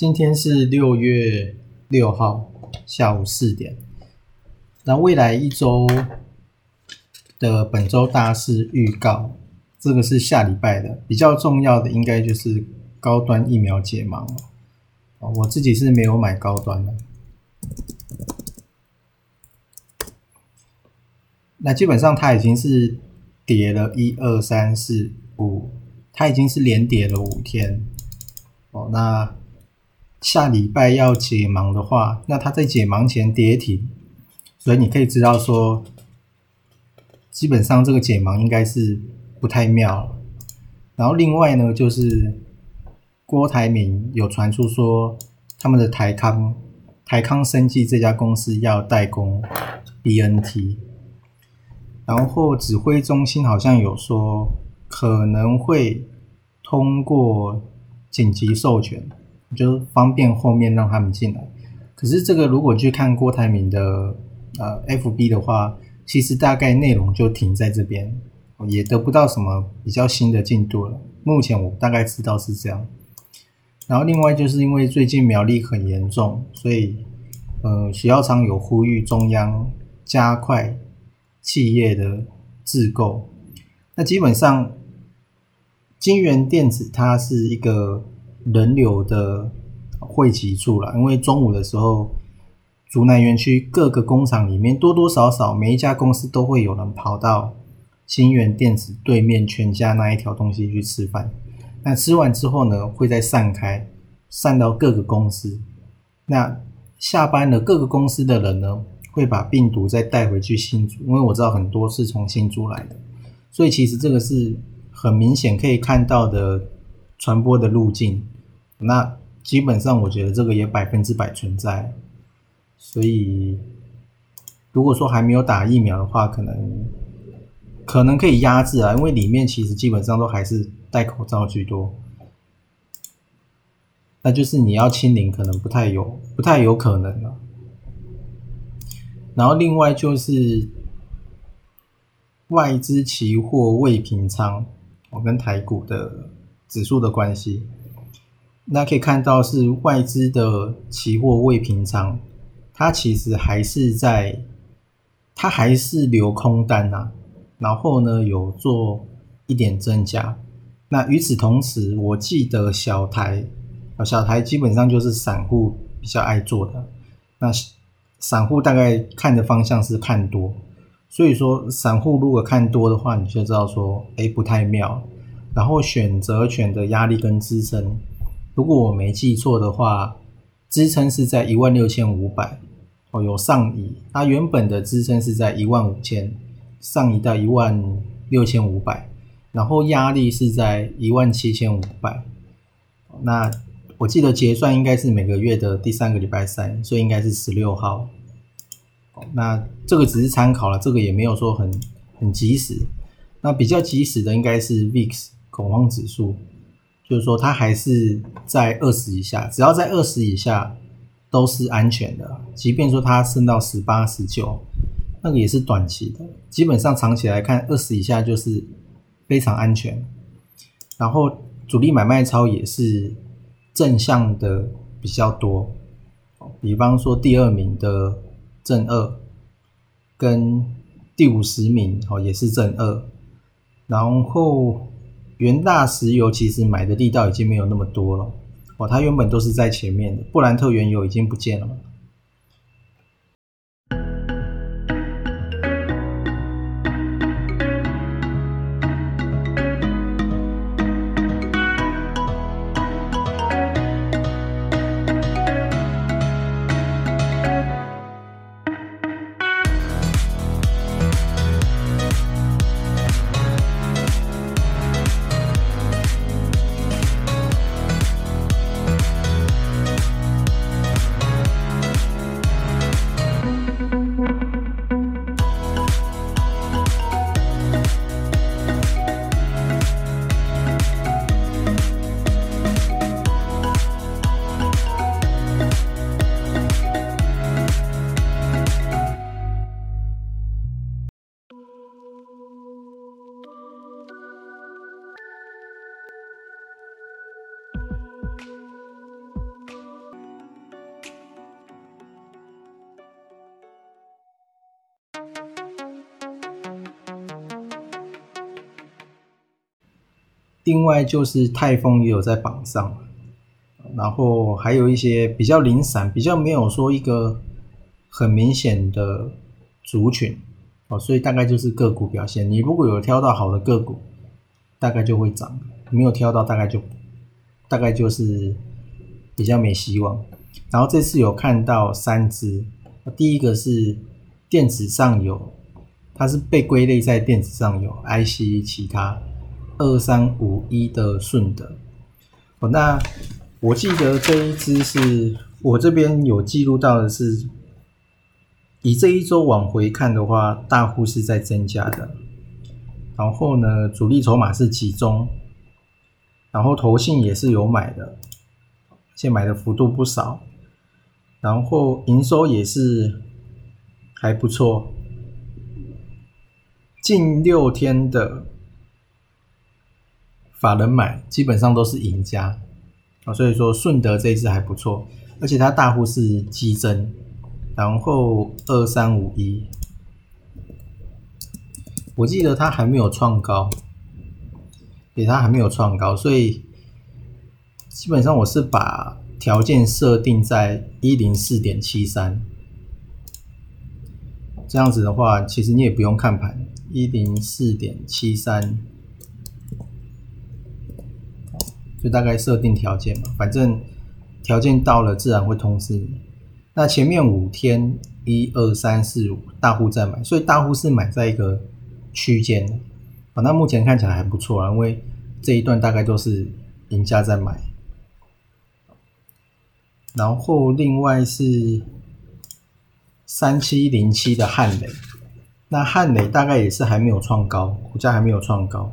今天是六月六号下午四点。那未来一周的本周大事预告，这个是下礼拜的，比较重要的应该就是高端疫苗解盲了。我自己是没有买高端的。那基本上它已经是跌了一二三四五，它已经是连跌了五天。哦，那。下礼拜要解盲的话，那他在解盲前跌停，所以你可以知道说，基本上这个解盲应该是不太妙。然后另外呢，就是郭台铭有传出说，他们的台康台康生技这家公司要代工 BNT，然后指挥中心好像有说可能会通过紧急授权。就方便后面让他们进来，可是这个如果去看郭台铭的呃 FB 的话，其实大概内容就停在这边，也得不到什么比较新的进度了。目前我大概知道是这样。然后另外就是因为最近苗栗很严重，所以呃许耀昌有呼吁中央加快企业的自购。那基本上金源电子它是一个。人流的汇集处了，因为中午的时候，竹南园区各个工厂里面多多少少每一家公司都会有人跑到新源电子对面全家那一条东西去吃饭。那吃完之后呢，会再散开，散到各个公司。那下班了，各个公司的人呢，会把病毒再带回去新竹，因为我知道很多是从新竹来的，所以其实这个是很明显可以看到的。传播的路径，那基本上我觉得这个也百分之百存在，所以如果说还没有打疫苗的话，可能可能可以压制啊，因为里面其实基本上都还是戴口罩居多，那就是你要清零，可能不太有不太有可能了。然后另外就是外资期货未平仓，我跟台股的。指数的关系，那可以看到是外资的期货未平仓，它其实还是在，它还是留空单呐，然后呢有做一点增加。那与此同时，我记得小台，小台基本上就是散户比较爱做的，那散户大概看的方向是看多，所以说散户如果看多的话，你就知道说，哎，不太妙。然后选择权的压力跟支撑，如果我没记错的话，支撑是在一万六千五百哦，有上移。它原本的支撑是在一万五千，上移到一万六千五百，然后压力是在一万七千五百。那我记得结算应该是每个月的第三个礼拜三，所以应该是十六号。那这个只是参考了，这个也没有说很很及时。那比较及时的应该是 VIX。恐慌指数，就是说它还是在二十以下，只要在二十以下都是安全的。即便说它升到十八、十九，那个也是短期的。基本上长期来看，二十以下就是非常安全。然后主力买卖超也是正向的比较多，比方说第二名的正二，跟第五十名哦也是正二，然后。元大石油其实买的力道已经没有那么多了哦，它原本都是在前面的，布兰特原油已经不见了。另外就是泰丰也有在榜上，然后还有一些比较零散，比较没有说一个很明显的族群哦，所以大概就是个股表现。你如果有挑到好的个股，大概就会涨；没有挑到，大概就大概就是比较没希望。然后这次有看到三只，第一个是电子上游，它是被归类在电子上游 IC 其他二三五一的顺德。哦，那我记得这一只是我这边有记录到的是，以这一周往回看的话，大户是在增加的，然后呢，主力筹码是集中，然后投信也是有买的，现买的幅度不少。然后营收也是还不错，近六天的法人买基本上都是赢家啊，所以说顺德这一次还不错，而且它大户是激增，然后二三五一，我记得它还没有创高，对它还没有创高，所以基本上我是把。条件设定在一零四点七三，这样子的话，其实你也不用看盘，一零四点七三，就大概设定条件嘛，反正条件到了自然会通知你。那前面五天一二三四五大户在买，所以大户是买在一个区间啊，那目前看起来还不错啊，因为这一段大概都是赢家在买。然后另外是三七零七的汉雷，那汉雷大概也是还没有创高，股价还没有创高。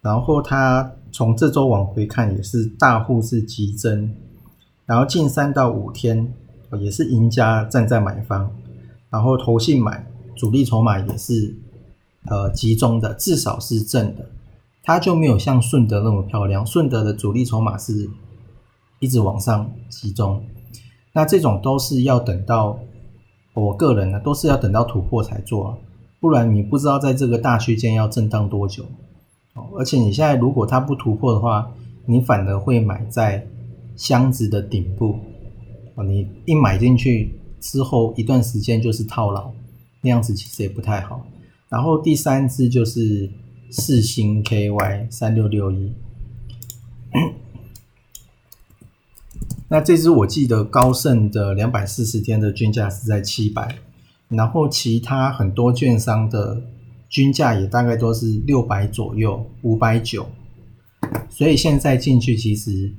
然后它从这周往回看也是大户是急增，然后近三到五天也是赢家站在买方，然后投信买主力筹码也是呃集中的，至少是正的。它就没有像顺德那么漂亮，顺德的主力筹码是。一直往上集中，那这种都是要等到我个人呢，都是要等到突破才做，不然你不知道在这个大区间要震荡多久哦。而且你现在如果它不突破的话，你反而会买在箱子的顶部哦。你一买进去之后一段时间就是套牢，那样子其实也不太好。然后第三只就是四星 KY 三六六一。那这只我记得高盛的两百四十天的均价是在七百，然后其他很多券商的均价也大概都是六百左右，五百九，所以现在进去其实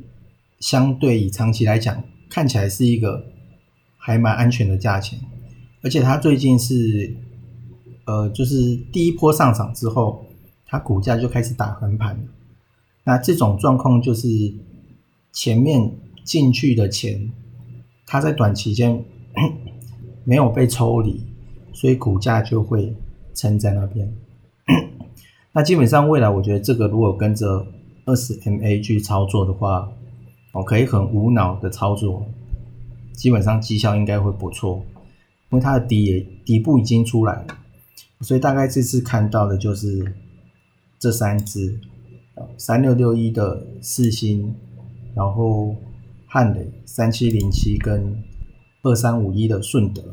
相对以长期来讲，看起来是一个还蛮安全的价钱，而且它最近是呃就是第一波上涨之后，它股价就开始打横盘，那这种状况就是前面。进去的钱，它在短期间 没有被抽离，所以股价就会撑在那边。那基本上未来，我觉得这个如果跟着二十 MA 去操作的话，我可以很无脑的操作，基本上绩效应该会不错，因为它的底也底部已经出来了，所以大概这次看到的就是这三只，三六六一的四星，然后。汉雷三七零七跟二三五一的顺德。